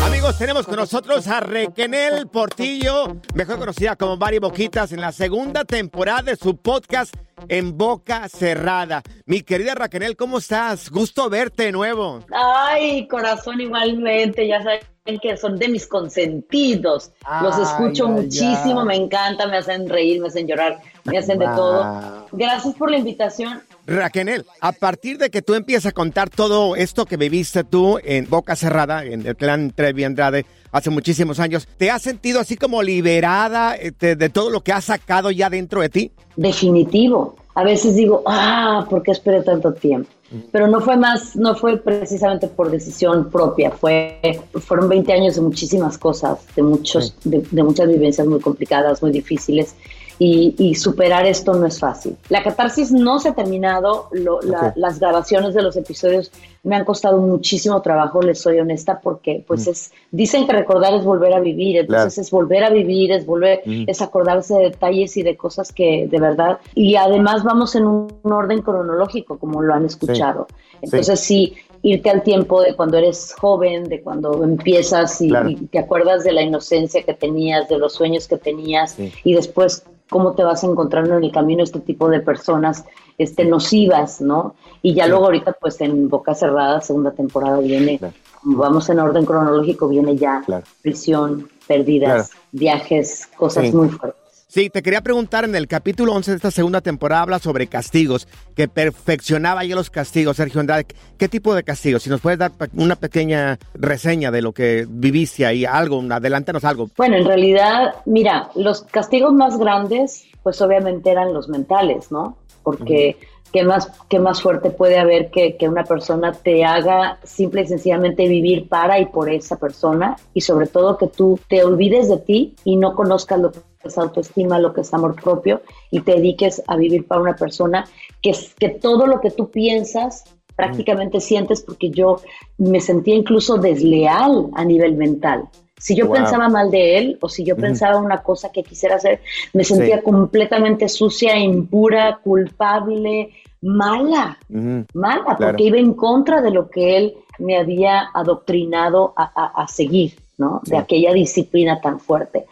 Amigos, tenemos con nosotros a Requenel Portillo, mejor conocida como Mari Boquitas, en la segunda temporada de su podcast En Boca Cerrada. Mi querida Raquel, ¿cómo estás? Gusto verte de nuevo. Ay, corazón, igualmente, ya saben que son de mis consentidos. Los escucho ay, muchísimo, ay. me encanta, me hacen reír, me hacen llorar, me hacen de todo. Gracias por la invitación. Raquel, a partir de que tú empiezas a contar todo esto que viviste tú en Boca Cerrada, en el clan Trevi Andrade, hace muchísimos años, ¿te has sentido así como liberada eh, de, de todo lo que has sacado ya dentro de ti? Definitivo. A veces digo, ah, ¿por qué esperé tanto tiempo? Pero no fue más, no fue precisamente por decisión propia, fue, fueron 20 años de muchísimas cosas, de, muchos, de, de muchas vivencias muy complicadas, muy difíciles, y, y superar esto no es fácil. La catarsis no se ha terminado, lo- la- Ok. las grabaciones de los episodios me han costado muchísimo trabajo, les soy honesta, porque pues es, dicen que recordar es volver a vivir, entonces Claro. es volver a vivir, es volver, Ujú. es acordarse de detalles y de cosas que de verdad, y además vamos en un, orden cronológico, como lo han escuchado. Entonces sí, irte al tiempo de cuando eres joven, de cuando empiezas y, Claro. y te acuerdas de la inocencia que tenías, de los sueños que tenías, Sí. y después cómo te vas encontrando en el camino este tipo de personas este, nocivas, ¿no? Y ya Sí. luego ahorita, pues en Boca Cerrada, segunda temporada viene, como vamos en orden cronológico, viene ya prisión, pérdidas, viajes, cosas Sí. muy fuertes. Sí, te quería preguntar, en el capítulo 11 de esta segunda temporada habla sobre castigos, que perfeccionaba ya los castigos, Sergio Andrade. ¿Qué tipo de castigos? Si nos puedes dar una pequeña reseña de lo que viviste ahí, algo, adelántanos algo. Bueno, en realidad, mira, los castigos más grandes, pues obviamente eran los mentales, ¿no? Porque ¿qué, más, qué más fuerte puede haber que, que una persona te haga simple y sencillamente vivir para y por esa persona y sobre todo que tú te olvides de ti y no conozcas lo que es autoestima, lo que es amor propio y te dediques a vivir para una persona que, que todo lo que tú piensas prácticamente sientes porque yo me sentía incluso desleal a nivel mental. Si yo Wow. pensaba mal de él o si yo Ujú. pensaba una cosa que quisiera hacer, me sentía Sí. completamente sucia, impura, culpable, mala, mala, Claro. porque iba en contra de lo que él me había adoctrinado a, a- a seguir, ¿no? De aquella disciplina tan fuerte.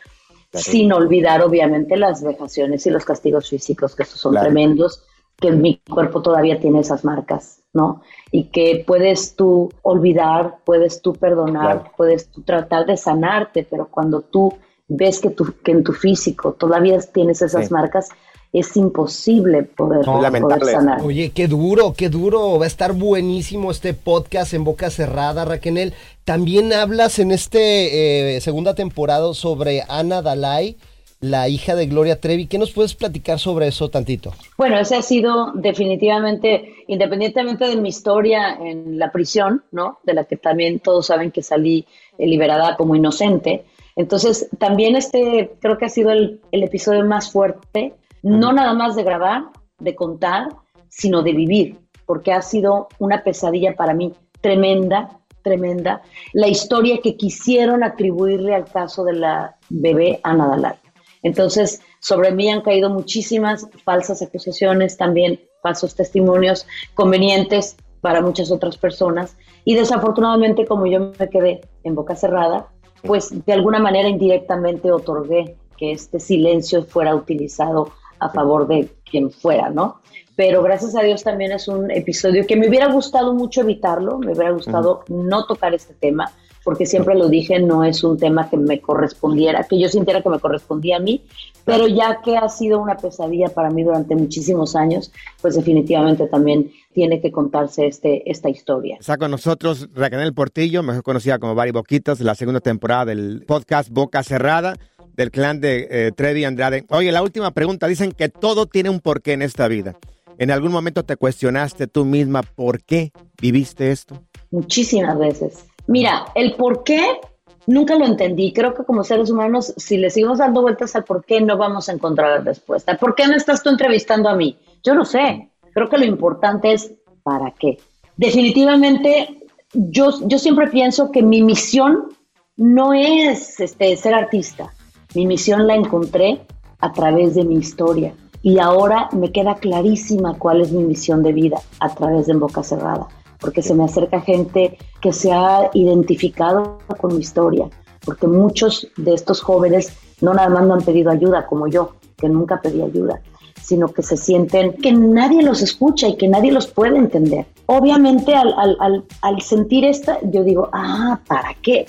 Sin olvidar, obviamente, las vejaciones y los castigos físicos, que esos son Claro. tremendos, que mi cuerpo todavía tiene esas marcas, ¿no? Y que puedes tú olvidar, puedes tú perdonar, Claro. puedes tú tratar de sanarte, pero cuando tú ves que, tu, que en tu físico todavía tienes esas Sí. marcas, es imposible poder, poder sanar. Oye, qué duro, qué duro. Va a estar buenísimo este podcast en boca cerrada, Raquel. También hablas en este eh, segunda temporada sobre Ana Dalai. la hija de Gloria Trevi. ¿Qué nos puedes platicar sobre eso tantito? Bueno, ese ha sido definitivamente, independientemente de mi historia en la prisión, ¿no? De la que también todos saben que salí eh, liberada como inocente. Entonces, también este creo que ha sido el, el episodio más fuerte, no nada más de grabar, de contar, sino de vivir, porque ha sido una pesadilla para mí tremenda, tremenda, la historia que quisieron atribuirle al caso de la bebé Ana Dalai. Entonces, sobre mí han caído muchísimas falsas acusaciones, también falsos testimonios convenientes para muchas otras personas. Y desafortunadamente, como yo me quedé en boca cerrada, pues de alguna manera indirectamente otorgué que este silencio fuera utilizado a favor de quien fuera, ¿no? Pero gracias a Dios también es un episodio que me hubiera gustado mucho evitarlo, me hubiera gustado no tocar este tema, porque siempre lo dije, no es un tema que me correspondiera, que yo sintiera que me correspondía a mí, pero ya que ha sido una pesadilla para mí durante muchísimos años, pues definitivamente también tiene que contarse este, esta historia. Está con nosotros Raquel Portillo, mejor conocida como Bari Boquitas, la segunda temporada del podcast Boca Cerrada del clan de eh, Trevi Andrade. Oye, la última pregunta, dicen que todo tiene un porqué en esta vida. ¿En algún momento te cuestionaste tú misma por qué viviste esto? Muchísimas veces. Mira, el por qué nunca lo entendí. Creo que como seres humanos, si le seguimos dando vueltas al por qué, no vamos a encontrar la respuesta. ¿Por qué me estás tú entrevistando a mí? Yo no sé. Creo que lo importante es para qué. Definitivamente, yo, yo siempre pienso que mi misión no es este, ser artista. Mi misión la encontré a través de mi historia. Y ahora me queda clarísima cuál es mi misión de vida a través de En Boca Cerrada, porque se me acerca gente que se ha identificado con mi historia, porque muchos de estos jóvenes no nada más no han pedido ayuda como yo, que nunca pedí ayuda, sino que se sienten que nadie los escucha y que nadie los puede entender. Obviamente al, al, al sentir esta, yo digo, ah, ¿para qué?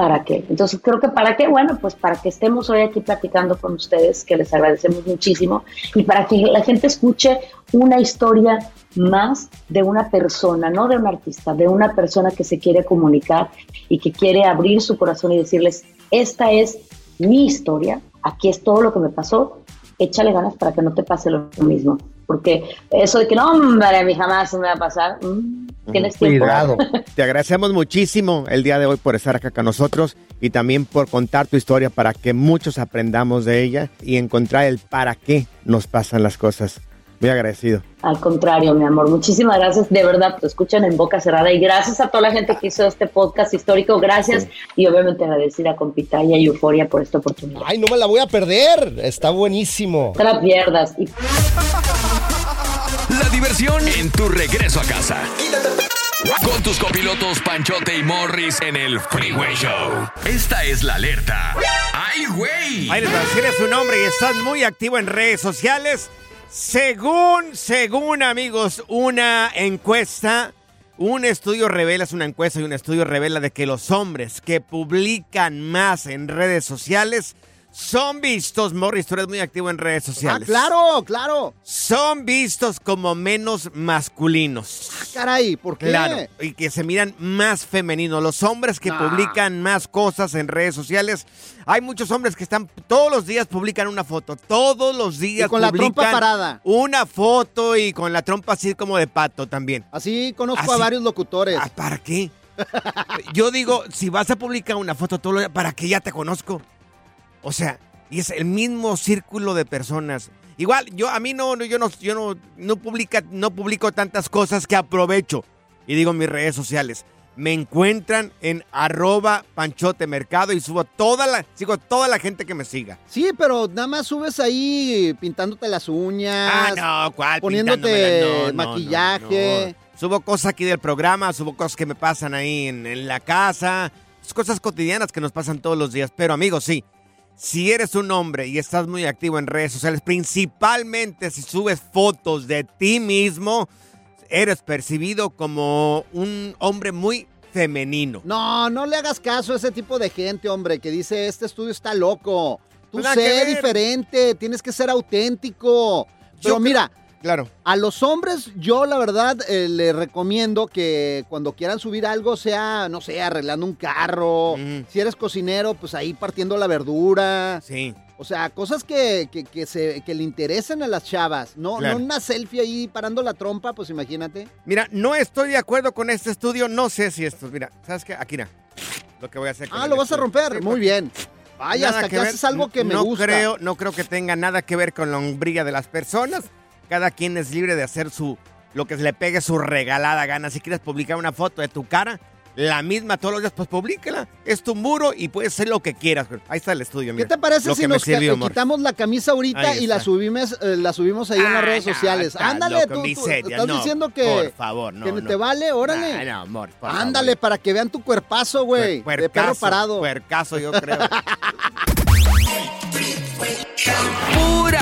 ¿Para qué? Entonces creo que para qué, bueno, pues para que estemos hoy aquí platicando con ustedes, que les agradecemos muchísimo, y para que la gente escuche una historia más de una persona, no de un artista, de una persona que se quiere comunicar y que quiere abrir su corazón y decirles, esta es mi historia, aquí es todo lo que me pasó, échale ganas para que no te pase lo mismo. Porque eso de que no, hombre, a mí jamás me va a pasar, mm, tienes tiempo. Cuidado. Te agradecemos muchísimo el día de hoy por estar acá con nosotros y también por contar tu historia para que muchos aprendamos de ella y encontrar el para qué nos pasan las cosas. Muy agradecido. Al contrario, mi amor, muchísimas gracias. De verdad, te escuchan en boca cerrada y gracias a toda la gente que hizo este podcast histórico. Gracias y obviamente agradecida con Pitaya y Euforia por esta oportunidad. Ay, no me la voy a perder. Está buenísimo. No te la pierdas. Y... La diversión en tu regreso a casa. Con tus copilotos Panchote y Morris en el Freeway Show. Esta es la alerta. ¡Ay, güey! Ahí les va, si eres un hombre y estás muy activo en redes sociales, según, según amigos, una encuesta, un estudio revela, es una encuesta y un estudio revela de que los hombres que publican más en redes sociales son vistos, Morris, tú eres muy activo en redes sociales. Ah, claro, claro. Son vistos como menos masculinos. Ah, caray, ¿por qué? Claro, y que se miran más femeninos. Los hombres que publican más cosas en redes sociales. Hay muchos hombres que están todos los días publican una foto. Todos los días Y con la trompa parada. Una foto y con la trompa así como de pato también. Así conozco Así. a varios locutores. Ah, ¿Para qué? Yo digo, si vas a publicar una foto todos los días, ¿para qué ya te conozco? O sea, y es el mismo círculo de personas. Igual, yo a mí no, no, yo no, yo no, no publica, no publico tantas cosas que aprovecho y digo mis redes sociales. Me encuentran en arroba panchote mercado y subo toda la, sigo toda la gente que me siga. Sí, pero nada más subes ahí pintándote las uñas. Ah, no, ¿cuál? Poniéndote? No, maquillaje. no. Subo cosas aquí del programa, subo cosas que me pasan ahí en, en la casa, cosas cotidianas que nos pasan todos los días. Pero amigos, sí, si eres un hombre y estás muy activo en redes sociales, principalmente si subes fotos de ti mismo, eres percibido como un hombre muy femenino. No, no le hagas caso a ese tipo de gente, hombre, que dice, este estudio está loco. Tú sé diferente, tienes que ser auténtico. Pero Yo mira, Claro. A los hombres, yo la verdad eh, les recomiendo que cuando quieran subir algo, sea, no sé, arreglando un carro. Si eres cocinero, pues ahí partiendo la verdura. Sí. O sea, cosas que, que, que se, que le interesen a las chavas. No, Claro. no una selfie ahí parando la trompa, pues imagínate. Mira, no estoy de acuerdo con este estudio. No sé si esto. Mira, ¿sabes qué? Aquí, mira. Lo que voy a hacer. Ah, lo vas a romper. Sí, Muy porque bien. Vaya, nada hasta que, haces algo que me no gusta. Creo, no creo que tenga nada que ver con la hombría de las personas. Cada quien es libre de hacer su lo que se le pegue su regalada gana. Si quieres publicar una foto de tu cara, la misma todos los días, pues publícala. Es tu muro y puedes hacer lo que quieras. Ahí está el estudio, ¿Qué mira. te parece Lo si nos sirvió, amor. quitamos la camisa ahorita y la subimos, eh, la subimos ahí en las Ay, redes no, sociales? Ándale, tú, tú estás no, diciendo que, por favor, no, que no. te vale, órale. Ay, no, amor, por Ándale, para que vean tu cuerpazo, güey. De perro parado. Puercaso, yo creo.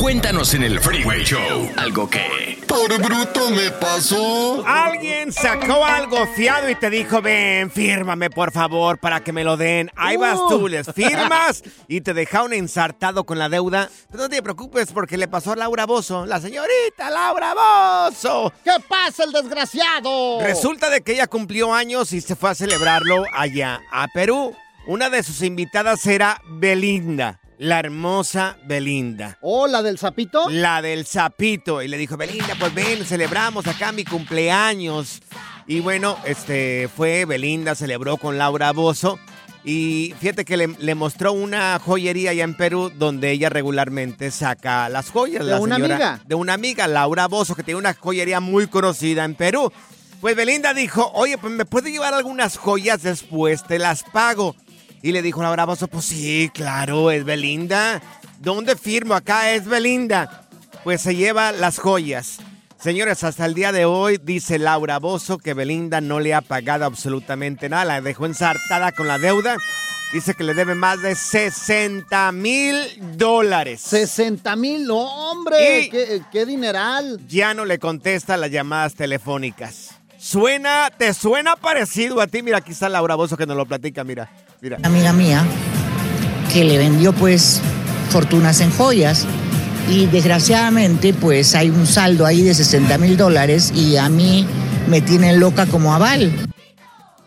Cuéntanos en el Freeway Show algo que. Por bruto me pasó. Alguien sacó algo fiado y te dijo, ven, fírmame por favor para que me lo den. Ahí vas tú, les firmas y te dejaron ensartado con la deuda. Pero no te preocupes porque le pasó a Laura Bozo, la señorita Laura Bozo. ¿Qué pasa, el desgraciado? Resulta de que ella cumplió años y se fue a celebrarlo allá, a Perú. Una de sus invitadas era Belinda, la hermosa Belinda. ¿Oh, la del sapito? La del sapito. Y le dijo, Belinda, pues ven, celebramos acá mi cumpleaños. Y bueno, este fue Belinda, celebró con Laura Bozo. Y fíjate que le, le mostró una joyería allá en Perú donde ella regularmente saca las joyas. ¿De la una señora- amiga? De una amiga, Laura Bozo, que tiene una joyería muy conocida en Perú. Pues Belinda dijo, oye, pues me puede llevar algunas joyas después, te las pago. Y le dijo Laura Bozo, pues sí, claro, es Belinda. ¿Dónde firmo? Acá es Belinda. Pues se lleva las joyas. Señores, hasta el día de hoy dice Laura Bozo que Belinda no le ha pagado absolutamente nada. La dejó ensartada con la deuda. Dice que le debe más de 60 mil dólares. 60 mil, no, hombre. Y- ¿Qué, qué dineral. Ya no le contesta las llamadas telefónicas. Suena, te suena parecido a ti. Mira, aquí está Laura Bozo que nos lo platica, mira. Mira. amiga mía que le vendió pues fortunas en joyas y desgraciadamente pues hay un saldo ahí de 60 mil dólares y a mí me tienen loca como aval.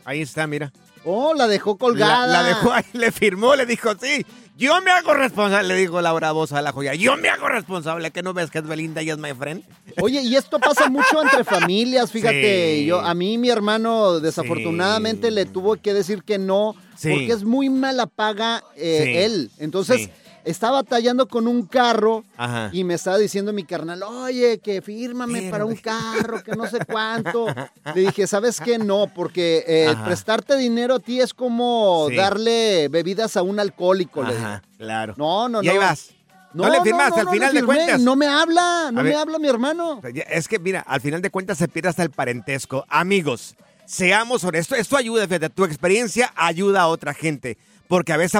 Ahí está, mira. Oh, la dejó colgada. La, la dejó ahí, le firmó, le dijo, sí, yo me hago responsable, le dijo Laura Bozo a la joya. Yo me hago responsable, que no ves que es Belinda y es my friend. Oye, y esto pasa mucho entre familias, fíjate. Sí. Yo, a mí mi hermano desafortunadamente le tuvo que decir que no, Sí. porque es muy mala paga eh, él. Entonces, Está batallando con un carro Ajá. y me estaba diciendo mi carnal, oye, que fírmame para un carro, que no sé cuánto. Le dije, ¿sabes qué? No, porque eh, prestarte dinero a ti es como Sí. darle bebidas a un alcohólico. le dije. Claro. No, no, y no. ahí vas. No, le firmaste, al no final de cuentas. No me habla, no me habla mi hermano. Es que, mira, al final de cuentas se pierde hasta el parentesco. Amigos, seamos honestos. Esto ayuda, fíjate, tu experiencia ayuda a otra gente. Porque a veces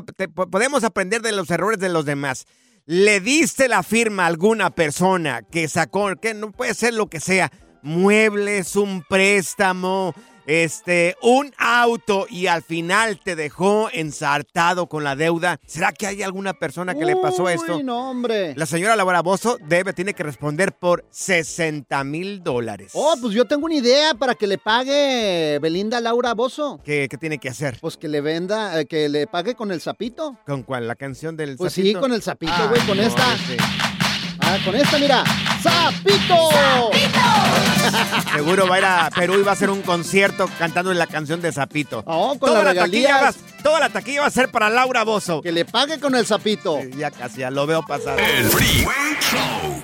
podemos aprender de los errores de los demás. Le diste la firma a alguna persona que sacó, que no puede ser lo que sea, muebles, un préstamo, este, un auto y al final te dejó ensartado con la deuda. ¿Será que hay alguna persona que le pasó esto? No, hombre. La señora Laura Bozo debe, tiene que responder por 60 mil dólares. Oh, pues yo tengo una idea para que le pague Belinda Laura Bozo. ¿Qué, qué tiene que hacer? Pues que le venda, eh, que le pague con el sapito. ¿Con cuál? ¿La canción del Pues sí, sapito? con el sapito, Ah, güey, con no, esta. sí. Ah, con esta, mira. ¡Sapito! Seguro va a ir a Perú y va a hacer un concierto cantando la canción de Zapito. Oh, con toda, la taquilla va, toda la taquilla va a ser para Laura Bozo. Que le pague con el sapito. Ya casi, ya lo veo pasar. El Freeway Show.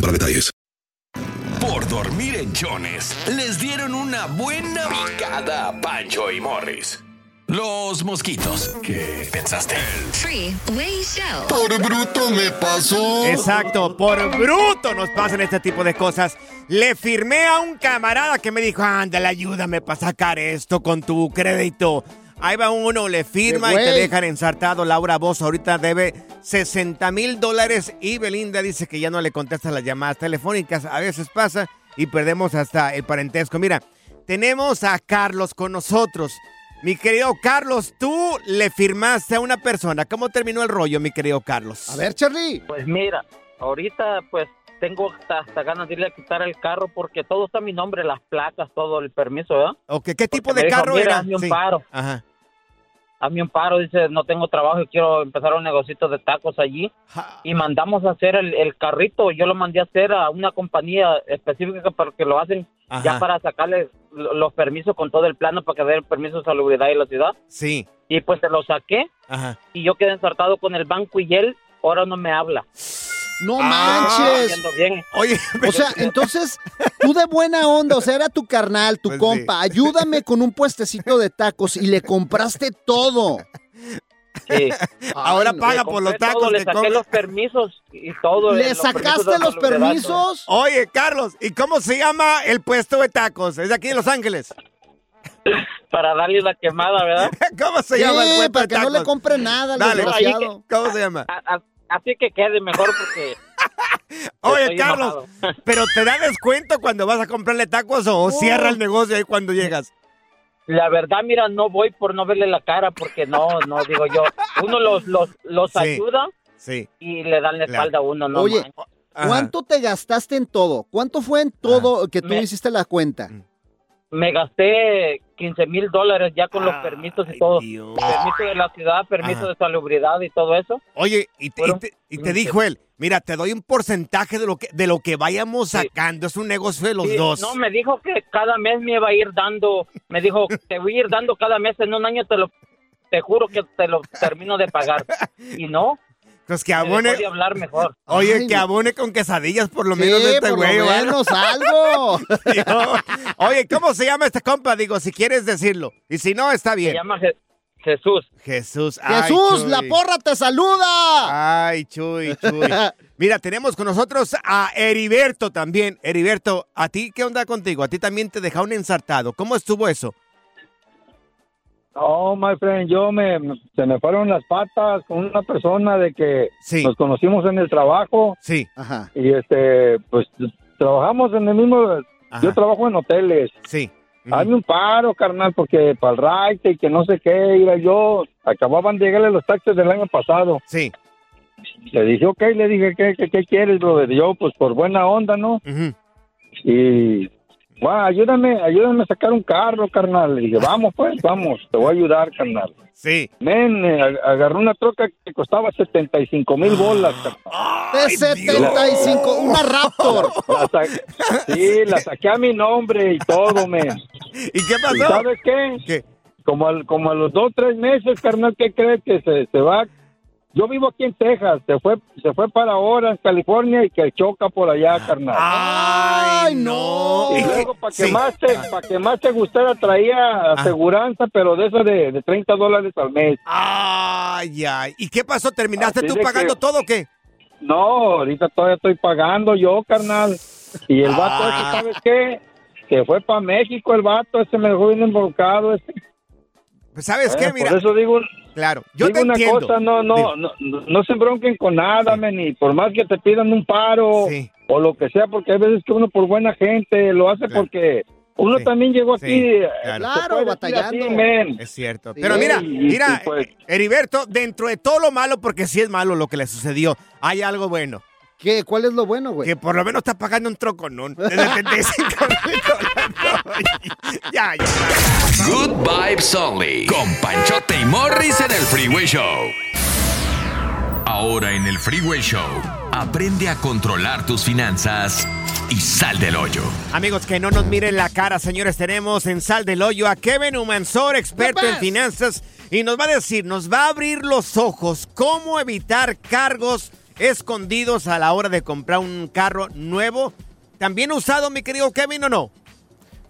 para detalles. Por dormir en Jones, les dieron una buena picada a Pancho y Morris. Los mosquitos. ¿Qué pensaste? Freeway Show. Por bruto me pasó. Exacto, por bruto nos pasan este tipo de cosas. Le firmé a un camarada que me dijo, ándale, ayúdame para sacar esto con tu crédito. Ahí va uno, le firma y te dejan ensartado. Laura Bozo ahorita debe 60 mil dólares y Belinda dice que ya no le contesta las llamadas telefónicas. A veces pasa y perdemos hasta el parentesco. Mira, tenemos a Carlos con nosotros. Mi querido Carlos, tú le firmaste a una persona. ¿Cómo terminó el rollo, mi querido Carlos? A ver, Charlie. Pues mira, ahorita pues tengo hasta, hasta ganas de irle a quitar el carro porque todo está a mi nombre, las placas, todo el permiso, ¿verdad? Ok, ¿qué tipo de dijo, carro "Mira, era? hazme un Sí. paro. Ajá. Hazme un paro, dice, no tengo trabajo y quiero empezar un negocito de tacos allí. Y mandamos a hacer el, el carrito, yo lo mandé a hacer a una compañía específica para que lo hacen Ajá. ya para sacarle lo- los permisos con todo el plano para que dé el permiso de salubridad y la ciudad. Sí. Y pues se lo saqué Ajá. y yo quedé ensartado con el banco y él ahora no me habla. No Ah, manches. bien. Oye, O sea, entonces, tú de buena onda, o sea, era tu carnal, tu Pues compa, ayúdame con un puestecito de tacos y le compraste todo. Sí. Ahora paga por los tacos todo, le saqué los permisos y todo. ¿Le los permisos sacaste los permisos? Oye, Carlos, ¿y cómo se llama el puesto de tacos? Es de aquí de Los Ángeles. Para darle la quemada, ¿verdad? ¿Cómo se Sí, llama el puesto para de que tacos? no le compre nada al Dale, desgraciado. ¿cómo se llama? A- a- así que quede mejor porque... Oye, Carlos, ¿pero te da descuento cuando vas a comprarle tacos o cierra el negocio ahí cuando llegas? La verdad, mira, no voy por no verle la cara porque no, no, digo yo. Uno los, los, los Sí. ayuda Sí. y le dan la espalda a uno, ¿no? Oye. ¿cuánto te gastaste en todo? ¿Cuánto fue en todo que tú Me- hiciste la cuenta? Me gasté 15 mil dólares ya con los permisos y todo. Permiso de la ciudad, permiso Ajá. de salubridad y todo eso. Oye, y te, y te- y te dijo él, mira, te doy un porcentaje de lo que de lo que vayamos sacando. Es un negocio de los Sí, dos. No, me dijo que cada mes me iba a ir dando, me dijo, te voy a ir dando cada mes, en un año te lo, te juro que te lo termino de pagar. Y no, Pues que abone. hablar mejor. Oye, Ay, que abone con quesadillas por lo Sí, menos de este güey. menos algo. Oye, ¿cómo se llama este compa? Digo, si quieres decirlo. Y si no, está Se bien. llama Je- Jesús. Jesús. ay, Jesús, Chuy. la porra te saluda. Ay, Chuy, Chuy. Mira, tenemos con nosotros a Heriberto también. Heriberto, ¿a ti qué onda contigo? A ti también te dejaron ensartado. ¿Cómo estuvo eso? Oh, my friend, yo me, se me fueron las patas con una persona de que nos conocimos en el trabajo. Sí. Ajá. Y este, pues trabajamos en el mismo, yo trabajo en hoteles. Sí. Hazme un paro, carnal, porque para el raite y que no sé qué, iba yo, acababan de llegarle los taxes del año pasado. Sí. Le dije, ok, le dije, ¿qué, qué, qué quieres, brother? Yo, pues por buena onda, ¿no? Y, bueno, ayúdame, ayúdame a sacar un carro, carnal. Le dije, vamos, pues, vamos, te voy a ayudar, carnal. Sí. Men, eh, ag- agarré una troca que costaba 75 mil bolas, carnal. De 75, una Raptor. La sí, la saqué a mi nombre y todo, men. ¿Y qué pasó? ¿Y sabes qué? Como, al- como a los dos, tres meses, carnal, ¿qué crees que se, se va? Yo vivo aquí en Texas, se fue, se fue para ahora en California y que choca por allá, carnal. Ay, no. Y luego, para que, Sí. más te, para que más te gustara, traía aseguranza, pero de esa de, de 30 dólares al mes. Ay, ay. ¿Y qué pasó? ¿Terminaste Así tú pagando que- todo o qué? No, ahorita todavía estoy pagando yo, carnal. Y el vato ese, Ah. ¿sabes qué? Que fue para México el vato, ese me dejó bien involucrado. Ese. Pues, ¿sabes Eh, qué? Mira. Por eso digo, Claro, yo Digo te una entiendo. cosa, no, no, no, no, se bronquen con nada, men, y por más que te pidan un paro o lo que sea, porque hay veces que uno por buena gente lo hace porque uno también llegó aquí. eh, claro. men. Es cierto. Sí. Pero mira, mira, pues- Heriberto, dentro de todo lo malo, porque sí es malo lo que le sucedió, hay algo bueno. ¿Qué? ¿Cuál es lo bueno, güey? Que por lo menos está pagando un troconón. De 75 mil. Ya, ya. Good Vibes Only. Con Panchote y Morris en el Freeway Show. Ahora en el Freeway Show. Aprende a controlar tus finanzas y sal del hoyo. Amigos, que no nos miren la cara, señores. Tenemos en Sal del Hoyo a Kevin Humansor, experto en finanzas, y nos va a decir, nos va a abrir los ojos cómo evitar cargos escondidos a la hora de comprar un carro nuevo. ¿También usado, mi querido Kevin, o no?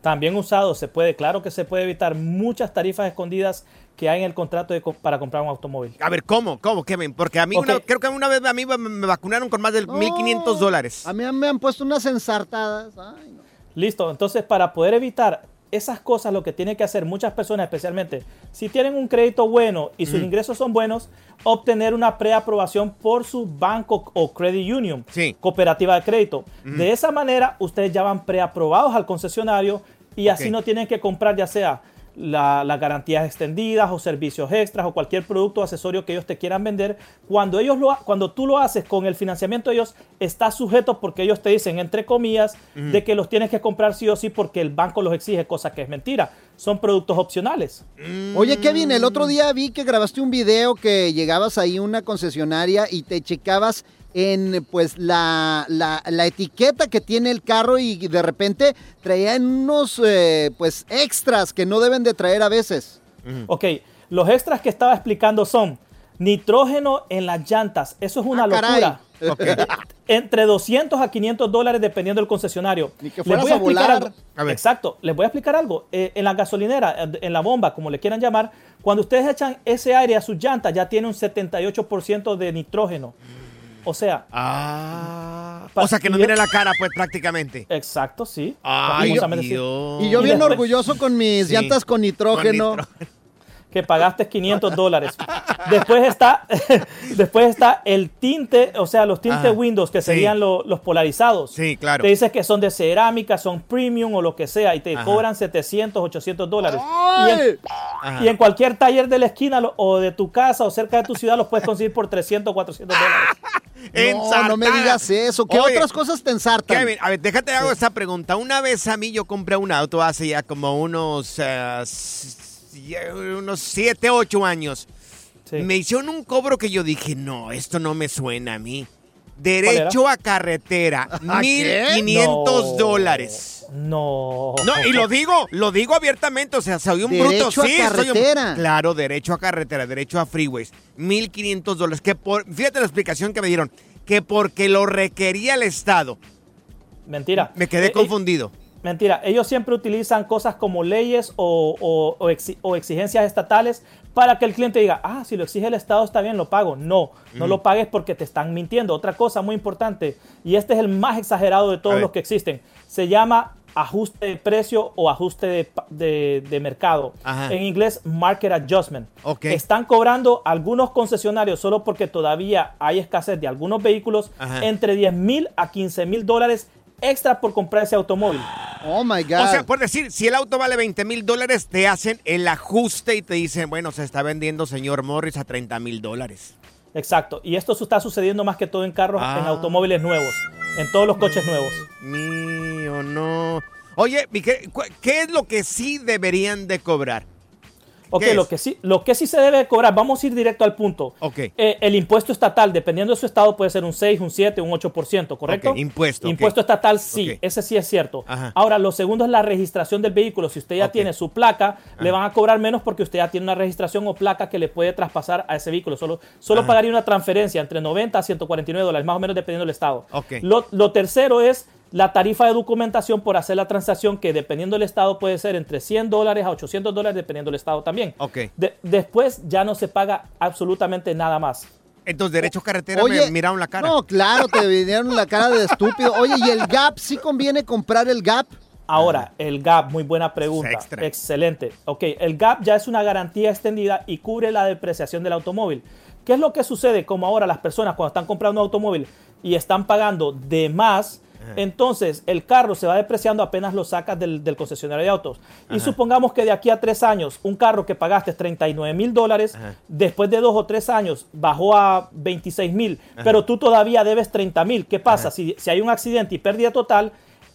También usado, se puede, claro que se puede evitar muchas tarifas escondidas que hay en el contrato de para comprar un automóvil. A ver, ¿cómo? ¿Cómo, Kevin? Porque a mí, una- creo que una vez a mí me- vacunaron con más de 1.500 dólares. A mí me han puesto unas ensartadas. Ay, no. Listo, entonces para poder evitar esas cosas, lo que tienen que hacer muchas personas, especialmente si tienen un crédito bueno y sus Mm. ingresos son buenos, obtener una preaprobación por su banco o credit union, cooperativa de crédito. Mm. De esa manera, ustedes ya van preaprobados al concesionario y así no tienen que comprar ya sea la- las garantías extendidas o servicios extras o cualquier producto o accesorio que ellos te quieran vender. Cuando, ellos lo, cuando tú lo haces con el financiamiento de ellos, está sujeto porque ellos te dicen, entre comillas, de que los tienes que comprar sí o sí porque el banco los exige, cosa que es mentira. Son productos opcionales. Oye, Kevin, el otro día vi que grabaste un video que llegabas ahí a una concesionaria y te checabas en pues la, la- la etiqueta que tiene el carro y de repente traían unos eh, pues extras que no deben de traer a veces. Ok, los extras que estaba explicando son nitrógeno en las llantas. Eso es una Ah, caray. Entre 200 a 500 dólares dependiendo del concesionario. que Les voy a volar. algo. A ver. Exacto, les voy a explicar algo. Eh, en la gasolinera, en- la bomba, como le quieran llamar, cuando ustedes echan ese aire a sus llantas, ya tiene un 78% de nitrógeno. O sea, Ah. O sea, que nos y- viene la cara, pues, prácticamente. Exacto, sí. Ay. Dios. Y yo bien después- orgulloso con mis Sí. llantas con nitrógeno. Que pagaste 500 dólares. Después está, después está el tinte, o sea, los tintes Ajá, Windows, que sí. serían lo- los polarizados. Sí, claro. Te dices que son de cerámica, son premium o lo que sea, y te Ajá. cobran 700, 800 dólares. Y en, y en cualquier taller de la esquina lo- o de tu casa o cerca de tu ciudad los puedes conseguir por 300, 400 dólares. No, no me digas eso. ¿Qué Oye, otras cosas te ensartan? Kevin, a ver, déjate hago esa pregunta. Una vez a mí yo compré un auto hace ya como unos, ya unos 7, 8 años. Me hicieron un cobro que yo dije, no, esto no me suena a mí. Derecho a carretera, ¿A qué? 1500 No. dólares. No. No, y lo digo, lo digo abiertamente, o sea, soy un Derecho bruto. a Sí, soy un- claro, derecho a carretera, derecho a freeways. 1500 dólares. Que por, fíjate la explicación que me dieron, que porque lo requería el Estado. Mentira. Me quedé Eh, eh, confundido. Mentira, ellos siempre utilizan cosas como leyes o, o- o exi- o exigencias estatales para que el cliente diga, ah, si lo exige el Estado está bien, lo pago. No, no Mm. lo pagues porque te están mintiendo. Otra cosa muy importante, y este es el más exagerado de todos los que existen, se llama ajuste de precio o ajuste de, pa- de- de mercado. Ajá. En inglés, market adjustment. Ok. Están cobrando algunos concesionarios solo porque todavía hay escasez de algunos vehículos Ajá. entre 10 mil a 15 mil dólares extra por comprar ese automóvil. Oh my God. O sea, por decir, si el auto vale 20 mil dólares, te hacen el ajuste y te dicen, bueno, se está vendiendo señor Morris a 30 mil dólares. Exacto. Y esto está sucediendo más que todo en carros, Ah. en automóviles nuevos, en todos los coches nuevos. Mío, no. Oye, ¿y ¿qué, qué es lo que sí deberían de cobrar? Ok, ¿Qué lo es? que, sí, lo que sí se debe cobrar, vamos a ir directo al punto. Ok. Eh, el impuesto estatal, dependiendo de su estado, puede ser un 6, un 7, un 8%, ¿correcto? Ok, impuesto. Impuesto estatal, sí, ese sí es cierto. Ajá. Ahora, lo segundo es la registración del vehículo. Si usted ya tiene su placa, le van a cobrar menos porque usted ya tiene una registración o placa que le puede traspasar a ese vehículo. Solo, solo Ajá. pagaría una transferencia entre 90 a 149 dólares, más o menos dependiendo del estado. Ok. Lo, lo tercero es la tarifa de documentación por hacer la transacción, que dependiendo del estado puede ser entre 100 dólares a 800 dólares, dependiendo del estado también. Ok. De- después ya no se paga absolutamente nada más. Entonces, derecho a carretera Oye, me miraron la cara. No, claro, te vinieron la cara de estúpido. Oye, ¿y el Gap? ¿Sí conviene comprar el Gap? Ahora, el GAP, muy buena pregunta. Extra. Excelente. Ok, el GAP ya es una garantía extendida y cubre la depreciación del automóvil. ¿Qué es lo que sucede? Como ahora las personas cuando están comprando un automóvil y están pagando de más, entonces el carro se va depreciando apenas lo sacas del, del concesionario de autos. Y Ajá. supongamos que de aquí a tres años, un carro que pagaste 39 mil dólares, después de dos o tres años bajó a 26 mil, pero tú todavía debes 30 mil. ¿Qué pasa? Si, si hay un accidente y pérdida total,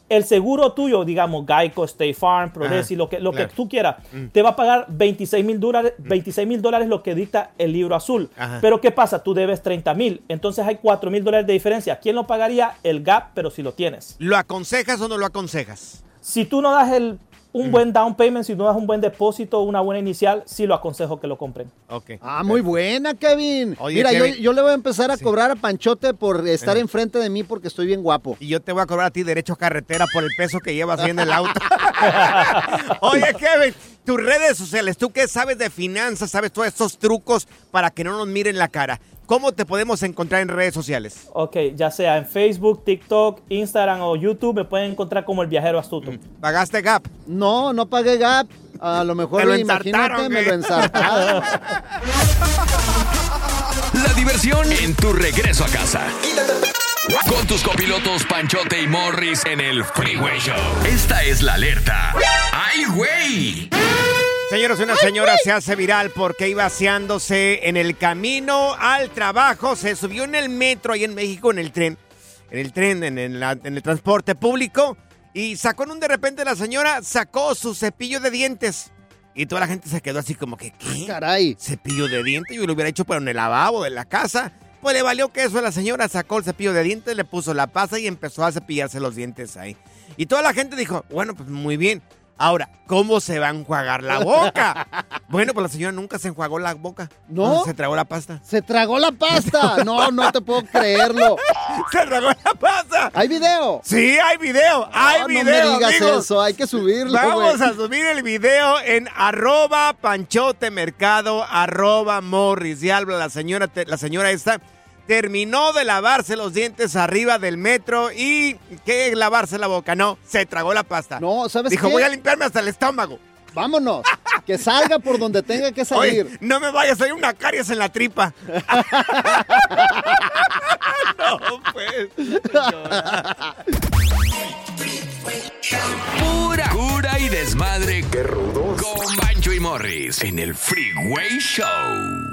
el seguro tuyo, digamos Geico, State Farm, Progressive, lo que, lo claro. que tú quieras, Mm. te va a pagar 26 mil dólares, 26 mil dólares lo que dicta el libro azul. Ajá. Pero ¿qué pasa? Tú debes 30 mil, entonces hay 4 mil dólares de diferencia. ¿Quién lo pagaría? El GAP, pero si lo tienes. ¿Lo aconsejas o no lo aconsejas? Si tú no das el, Mm. Un buen down payment, si no das un buen depósito, una buena inicial, sí lo aconsejo que lo compren. Ok. Ah, muy buena, Kevin. Oye, Mira, Kevin. Yo, yo le voy a empezar a cobrar a Panchote por estar enfrente de mí porque estoy bien guapo. Y yo te voy a cobrar a ti derecho a carretera por el peso que llevas ahí en el auto. Oye, Kevin, tus redes sociales, tú qué sabes de finanzas, sabes todos estos trucos para que no nos miren la cara. ¿Cómo te podemos encontrar en redes sociales? Ok, ya sea en Facebook, TikTok, Instagram o YouTube, me pueden encontrar como el viajero astuto. ¿Pagaste Gap? No, no pagué Gap. A lo mejor, lo imagínate, me ¿eh? lo ensartaron. La diversión en tu regreso a casa. Con tus copilotos Panchote y Morris en el Freeway Show. Esta es la alerta. ¡Ay, güey! Señores, una señora se hace viral porque iba aseándose en el camino al trabajo. Se subió en el metro ahí en México, en el tren. En el tren, en el, en el transporte público. Y sacó en un de repente la señora, sacó su cepillo de dientes. Y toda la gente se quedó así como que, ¿qué? Caray. Cepillo de dientes. Yo lo hubiera hecho pero en el lavabo de la casa. Pues le valió que eso a la señora, sacó el cepillo de dientes, le puso la pasta y empezó a cepillarse los dientes ahí. Y toda la gente dijo, bueno, pues muy bien. Ahora, ¿cómo se va a enjuagar la boca? bueno, pues la señora nunca se enjuagó la boca. ¿No? Se tragó la pasta. Se tragó la pasta. No, no te puedo creerlo. Se tragó la pasta. ¿Hay video? Sí, hay video. Hay No, video. No me digas amigos. eso. Hay que subirlo, Vamos a subir el video en arroba panchote mercado, arroba morris. Y habla la señora, la señora esta. Terminó de lavarse los dientes arriba del metro y ¿qué lavarse la boca? No, se tragó la pasta. No, ¿sabes Dijo, qué? voy a limpiarme hasta el estómago. Vámonos. Que salga por donde tenga que salir. Oye, no me vayas, hay una caries en la tripa. no, pues. Pura cura y desmadre. ¡Qué rudos! Con Bancho y Morris en el Freeway Show.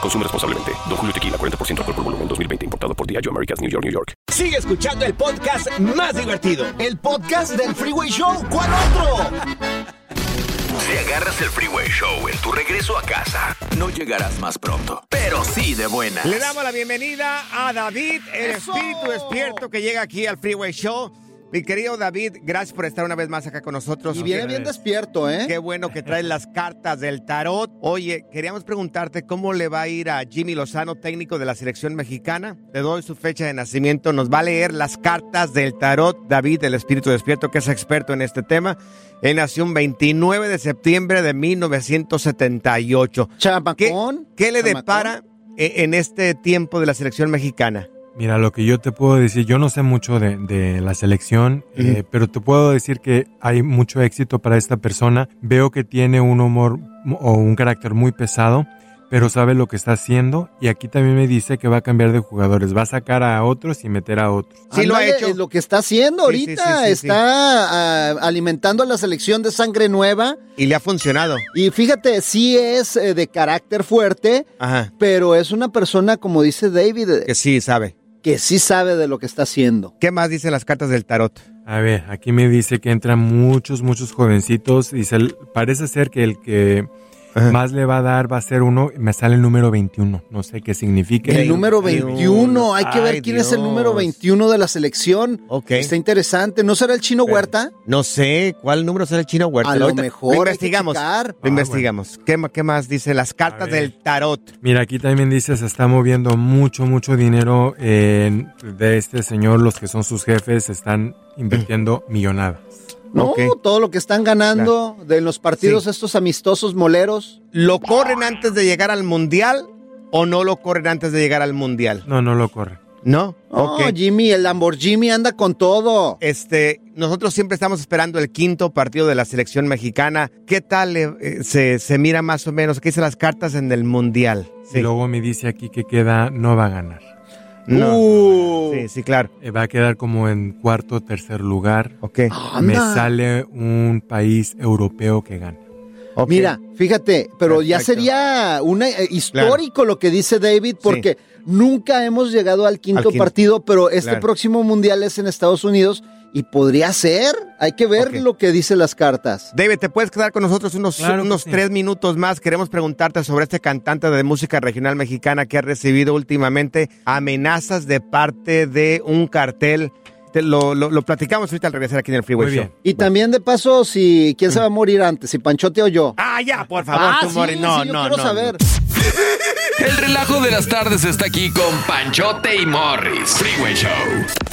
Consume responsablemente. Don Julio Tequila, 40% alcohol por volumen, 2020. Importado por Diageo Americas, New York, New York. Sigue escuchando el podcast más divertido. El podcast del Freeway Show. ¿Cuál otro? Si agarras el Freeway Show en tu regreso a casa, no llegarás más pronto, pero sí de buenas. Le damos la bienvenida a David, el espíritu despierto que llega aquí al Freeway Show. Mi querido David, gracias por estar una vez más acá con nosotros. Y viene bien despierto, ¿eh? Qué bueno que traes las cartas del tarot. Oye, queríamos preguntarte cómo le va a ir a Jimmy Lozano, técnico de la selección mexicana. Le doy su fecha de nacimiento. Nos va a leer las cartas del tarot. David, el espíritu despierto, que es experto en este tema. Él nació un 29 de septiembre de 1978. ¿Qué, qué le depara eh, en este tiempo de la selección mexicana? Mira, lo que yo te puedo decir, yo no sé mucho de, de la selección, eh, pero te puedo decir que hay mucho éxito para esta persona. Veo que tiene un humor o un carácter muy pesado, pero sabe lo que está haciendo. Y aquí también me dice que va a cambiar de jugadores, va a sacar a otros y meter a otros. Sí, lo ha hecho. Es lo que está haciendo ahorita. sí, sí, sí. está ah, alimentando a la selección de sangre nueva. Y le ha funcionado. Y fíjate, sí es eh, de carácter fuerte, Ajá. pero es una persona, como dice David, Que sí sabe. Que sí sabe de lo que está haciendo. ¿Qué más dicen las cartas del tarot? A ver, aquí me dice que entran muchos, muchos jovencitos. Dice, parece ser que el que más le va a dar va a ser uno. Me sale el número 21. No sé qué significa. El número 21, hay que ver Ay, quién es el número 21 de la selección. Está interesante. ¿No será el chino Huerta? No sé cuál número será el chino Huerta. A lo Ahorita mejor Lo investigamos. Lo investigamos. ¿Qué, ma- ¿Qué más dice las cartas del tarot? Mira, aquí también dice, se está moviendo mucho, mucho dinero en- de este señor. Los que son sus jefes están invirtiendo millonadas. No, todo lo que están ganando de los partidos estos amistosos moleros. ¿Lo corren antes de llegar al mundial o no lo corren antes de llegar al mundial? No, no lo corre. ¿No? No, Ok. Jimmy, el Lamborghini anda con todo. Este, nosotros siempre estamos esperando el quinto partido de la selección mexicana. ¿Qué tal eh, eh, se, se mira más o menos? ¿Qué dicen las cartas en el mundial? Y luego me dice aquí que queda, no va a ganar. No. Uh. Sí, sí, claro. Eh, Va a quedar como en cuarto o tercer lugar. Ok. Me sale un país europeo que gana. Mira, fíjate, pero ya sería una, eh, histórico lo que dice David, porque nunca hemos llegado al quinto, Al quinto. partido, pero este Claro. próximo mundial es en Estados Unidos y podría ser. Hay que ver lo que dice las cartas. David, ¿te puedes quedar con nosotros unos, Claro unos sí. tres minutos más? Queremos preguntarte sobre este cantante de música regional mexicana que ha recibido últimamente amenazas de parte de un cartel. Te lo, lo- lo platicamos ahorita al regresar aquí en el Freeway Muy Show. bien. Y también de paso, si quién se va a morir antes, si Panchote o yo. Ah, ya, por favor, Ah, tú, sí, Mori. No, sí, yo no, quiero no, saber. El relajo de las tardes está aquí con Panchote y Morris. Freeway Show.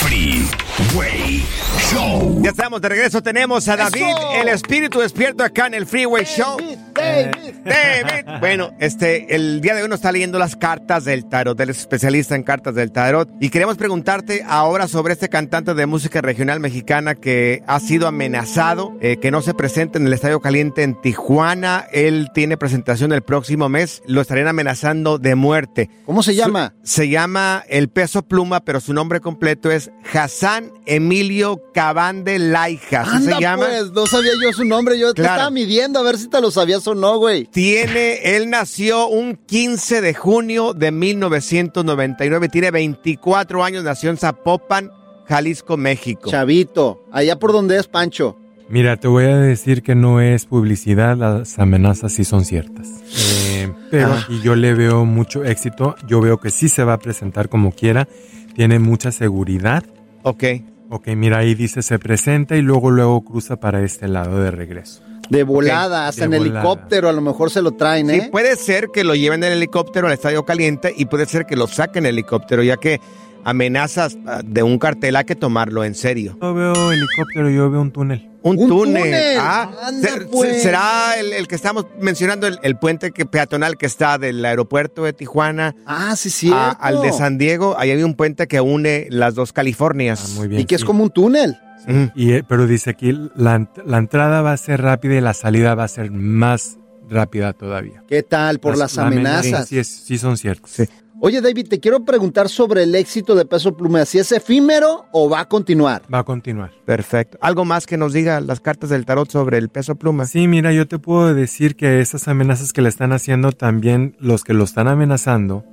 Freeway Show. Ya estamos de regreso. Tenemos a David, el espíritu despierto acá en el Freeway Show. David. Bueno, este, el día de hoy nos está leyendo las cartas del tarot. Él es especialista en cartas del tarot. Y queremos preguntarte ahora sobre este cantante de música regional mexicana que ha sido amenazado, eh, que no se presente en el Estadio Caliente en Tijuana. Él tiene presentación el próximo mes. Lo estarían amenazando de muerte. ¿Cómo se llama? se llama El Peso Pluma, pero su nombre completo es Hassan Emilio Cabande Laija. Anda, se llama. pues, no sabía yo su nombre. Yo te estaba midiendo a ver si te lo sabías o no, güey. Tiene, él nació un 15 de junio de 1999, tiene 24 años, nació en Zapopan, Jalisco, México. Chavito, allá por donde es Pancho. Mira, te voy a decir que no es publicidad, las amenazas sí son ciertas. Eh, pero Ah. aquí yo le veo mucho éxito, yo veo que sí se va a presentar como quiera, tiene mucha seguridad. Ok. Ok, mira, ahí dice se presenta y luego luego cruza para este lado de regreso. De volada, hasta De en volada. helicóptero a lo mejor se lo traen, Sí, ¿eh? puede ser que lo lleven en helicóptero al Estadio Caliente y puede ser que lo saquen en helicóptero, ya que amenazas ah, de un cartel hay que tomarlo en serio. No veo helicóptero, yo veo un túnel. Un, Un túnel. túnel. Ah, Anda, pues. será el, el que estamos mencionando, el, el puente que, peatonal que está del aeropuerto de Tijuana Ah, sí, sí. a- al de San Diego. Ahí hay un puente que une las dos Californias. muy bien, Y que es sí. como un túnel. Y, eh, pero dice aquí, la, ent- la entrada va a ser rápida y la salida va a ser más rápida todavía. ¿Qué tal? Por las, la amenaza amenazas. Sí, sí son ciertas. Oye, David, te quiero preguntar sobre el éxito de Peso Pluma. ¿Si es efímero o va a continuar? Va a continuar. Perfecto. ¿Algo más que nos diga las cartas del tarot sobre el peso pluma? Sí, mira, yo te puedo decir que esas amenazas que le están haciendo también, los que lo están amenazando,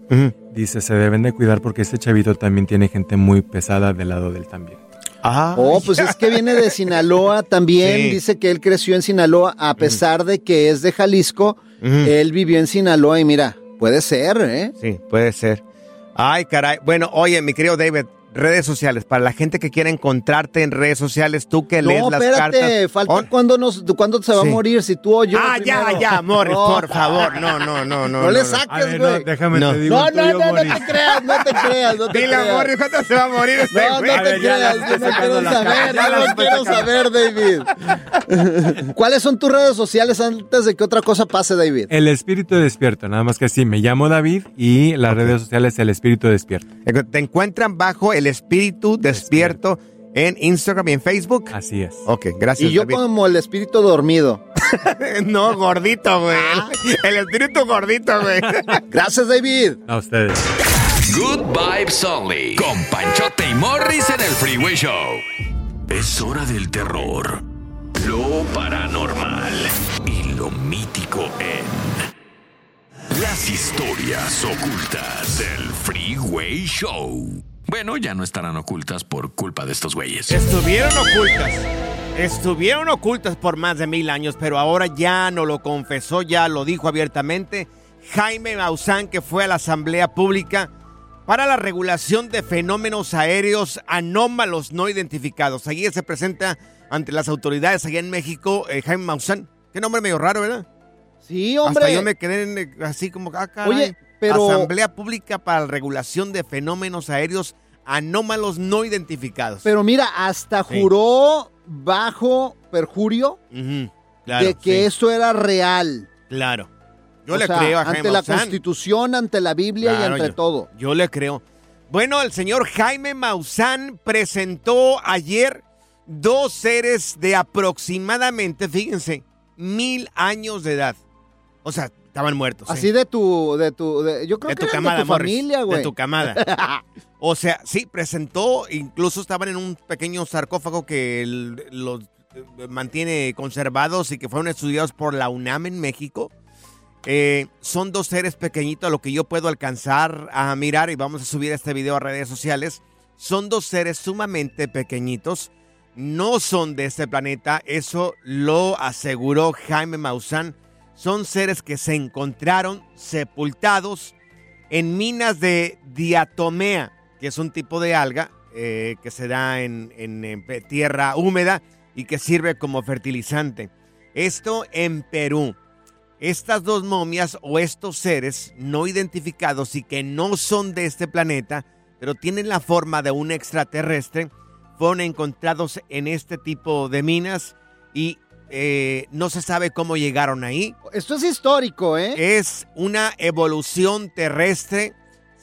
dice, se deben de cuidar porque este chavito también tiene gente muy pesada del lado de él también. Ah, Oh, pues es que viene de Sinaloa también. Sí. Dice que él creció en Sinaloa, a pesar de que es de Jalisco. Él vivió en Sinaloa y mira, puede ser, ¿eh? Sí, puede ser. Ay, caray. Bueno, oye, mi querido David, redes sociales, para la gente que quiera encontrarte en redes sociales, tú que lees las espérate, cartas. falta ¿On? cuándo, nos, cuándo se va Sí. a morir, si tú o yo. Ah, ya, primero. ya, Morris, No. por favor. No, no, no, no. No le no. saques, güey. déjame No. te digo No, no, no, no te creas, no te creas, no te Dile a creas. Morris cuánto se va a morir este No, güey. no te creas, yo no quiero saber, yo no quiero saber, David. ¿Cuáles son tus redes sociales antes de que otra cosa pase, David? El espíritu despierto, nada más que así, me llamo David y las redes sociales El Espíritu Despierto. Te encuentran bajo el espíritu despierto en Instagram y en Facebook. Así es. Ok, gracias. Y yo David. como el espíritu dormido. no, gordito, güey. El espíritu gordito, güey. Gracias, David. A ustedes. Good Vibes Only. Con Panchote y Morris en el Freeway Show. Es hora del terror, lo paranormal y lo mítico en. Las historias ocultas del Freeway Show. Bueno, ya no estarán ocultas por culpa de estos güeyes. Estuvieron ocultas. Estuvieron ocultas por más de mil años, pero ahora ya no lo confesó, ya lo dijo abiertamente Jaime Maussan, que fue a la Asamblea Pública para la regulación de fenómenos aéreos anómalos no identificados. Allí se presenta ante las autoridades allá en México eh, Jaime Maussan. Qué nombre medio raro, ¿verdad? Sí, hombre. Hasta yo me quedé en, eh, así como, ah, caray. Oye, pero- Asamblea Pública para la regulación de fenómenos aéreos anómalos no identificados. Pero mira, hasta Sí. juró bajo perjurio claro, de que sí, eso era real. claro. Yo O le sea, creo a Jaime Ante la Maussan. Constitución, ante la Biblia y ante yo- todo. Yo le creo. Bueno, el señor Jaime Maussan presentó ayer dos seres de aproximadamente, fíjense, mil años de edad. O sea, estaban muertos. ¿eh? Así de tu, de tu, de- yo creo de que tu eran camada, de tu Morris, familia, güey. De tu camada. o sea, sí, presentó, incluso estaban en un pequeño sarcófago que los eh, mantiene conservados y que fueron estudiados por la UNAM en México. Eh, son dos seres pequeñitos a lo que yo puedo alcanzar a mirar y vamos a subir este video a redes sociales. Son dos seres sumamente pequeñitos. No son de este planeta, eso lo aseguró Jaime Maussan. Son seres que se encontraron sepultados en minas de diatomea, que es un tipo de alga eh, que se da en, en, en pe- tierra húmeda y que sirve como fertilizante. Esto en Perú. Estas dos momias o estos seres no identificados y que no son de este planeta, pero tienen la forma de un extraterrestre, fueron encontrados en este tipo de minas y eh, no se sabe cómo llegaron ahí. Esto es histórico, ¿eh? Es una evolución terrestre.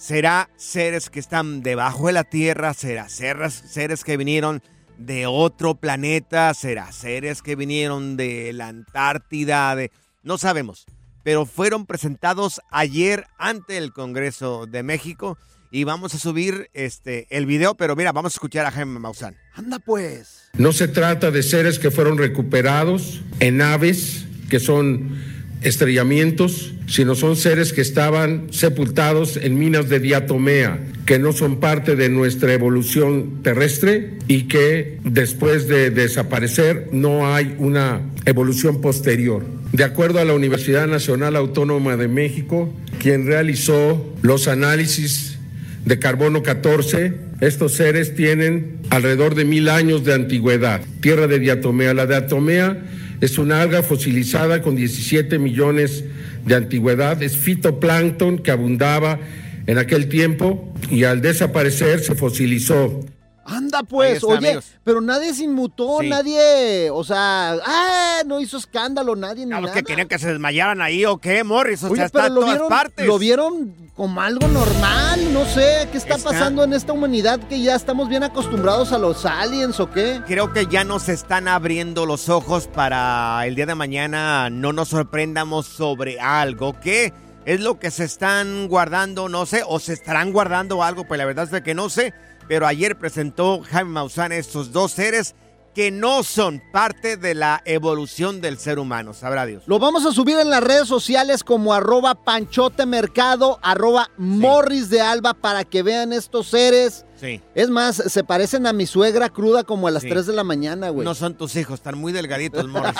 Será seres que están debajo de la Tierra, será seres, seres que vinieron de otro planeta, será seres que vinieron de la Antártida, de no sabemos, pero fueron presentados ayer ante el Congreso de México y vamos a subir este el video, pero mira, vamos a escuchar a Jaime Maussan. Anda pues. No se trata de seres que fueron recuperados en naves, que son estrellamientos, sino son seres que estaban sepultados en minas de diatomea, que no son parte de nuestra evolución terrestre y que después de desaparecer no hay una evolución posterior. De acuerdo a la Universidad Nacional Autónoma de México, quien realizó los análisis de carbono 14, estos seres tienen alrededor de mil años de antigüedad. Tierra de diatomea. La diatomea es una alga fosilizada con 17 millones de antigüedad. Es fitoplancton que abundaba en aquel tiempo y al desaparecer se fosilizó. Anda pues, está, oye, amigos. pero nadie se inmutó, Sí. nadie, o sea, ah, no hizo escándalo nadie ni ¿A los nada. que querían que se desmayaran ahí o qué, Morris? O Oye, sea, está pero en lo todas vieron, partes. lo vieron como algo normal, no sé, ¿qué está, Está- pasando en esta humanidad que ya estamos bien acostumbrados a los aliens o qué? Creo que ya nos están abriendo los ojos para el día de mañana no nos sorprendamos sobre algo. ¿Qué es lo que se están guardando? No sé, o se estarán guardando algo, pues la verdad es que no sé. Pero ayer presentó Jaime Maussan estos dos seres que no son parte de la evolución del ser humano, sabrá Dios. Lo vamos a subir en las redes sociales como arroba panchotemercado, arroba morris de alba para que vean estos seres. Sí. Es más, se parecen a mi suegra cruda como a las Sí. 3 de la mañana, güey. No son tus hijos, están muy delgaditos, Morris.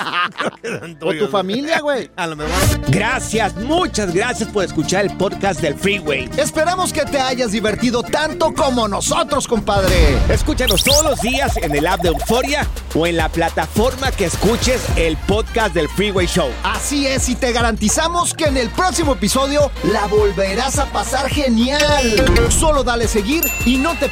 O tu familia, güey. A lo mejor. Gracias, muchas gracias por escuchar el podcast del Freeway. Esperamos que te hayas divertido tanto como nosotros, compadre. Escúchanos todos los días en el app de Euforia o en la plataforma que escuches el podcast del Freeway Show. Así es, y te garantizamos que en el próximo episodio la volverás a pasar genial. Solo dale seguir y no te